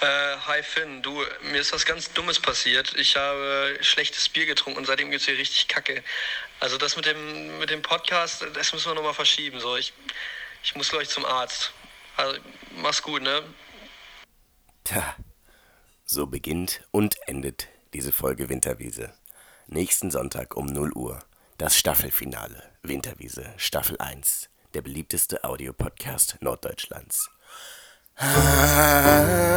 Äh, hi Finn, du, mir ist was ganz Dummes passiert. Ich habe schlechtes Bier getrunken und seitdem geht's mir richtig kacke. Also das mit dem, mit dem Podcast, das müssen wir nochmal verschieben. So, ich, ich muss gleich zum Arzt. Also, mach's gut, ne? Tja, so beginnt und endet diese Folge Winterwiese. Nächsten Sonntag um 0 Uhr das Staffelfinale Winterwiese Staffel 1, der beliebteste Audiopodcast Norddeutschlands. Ah.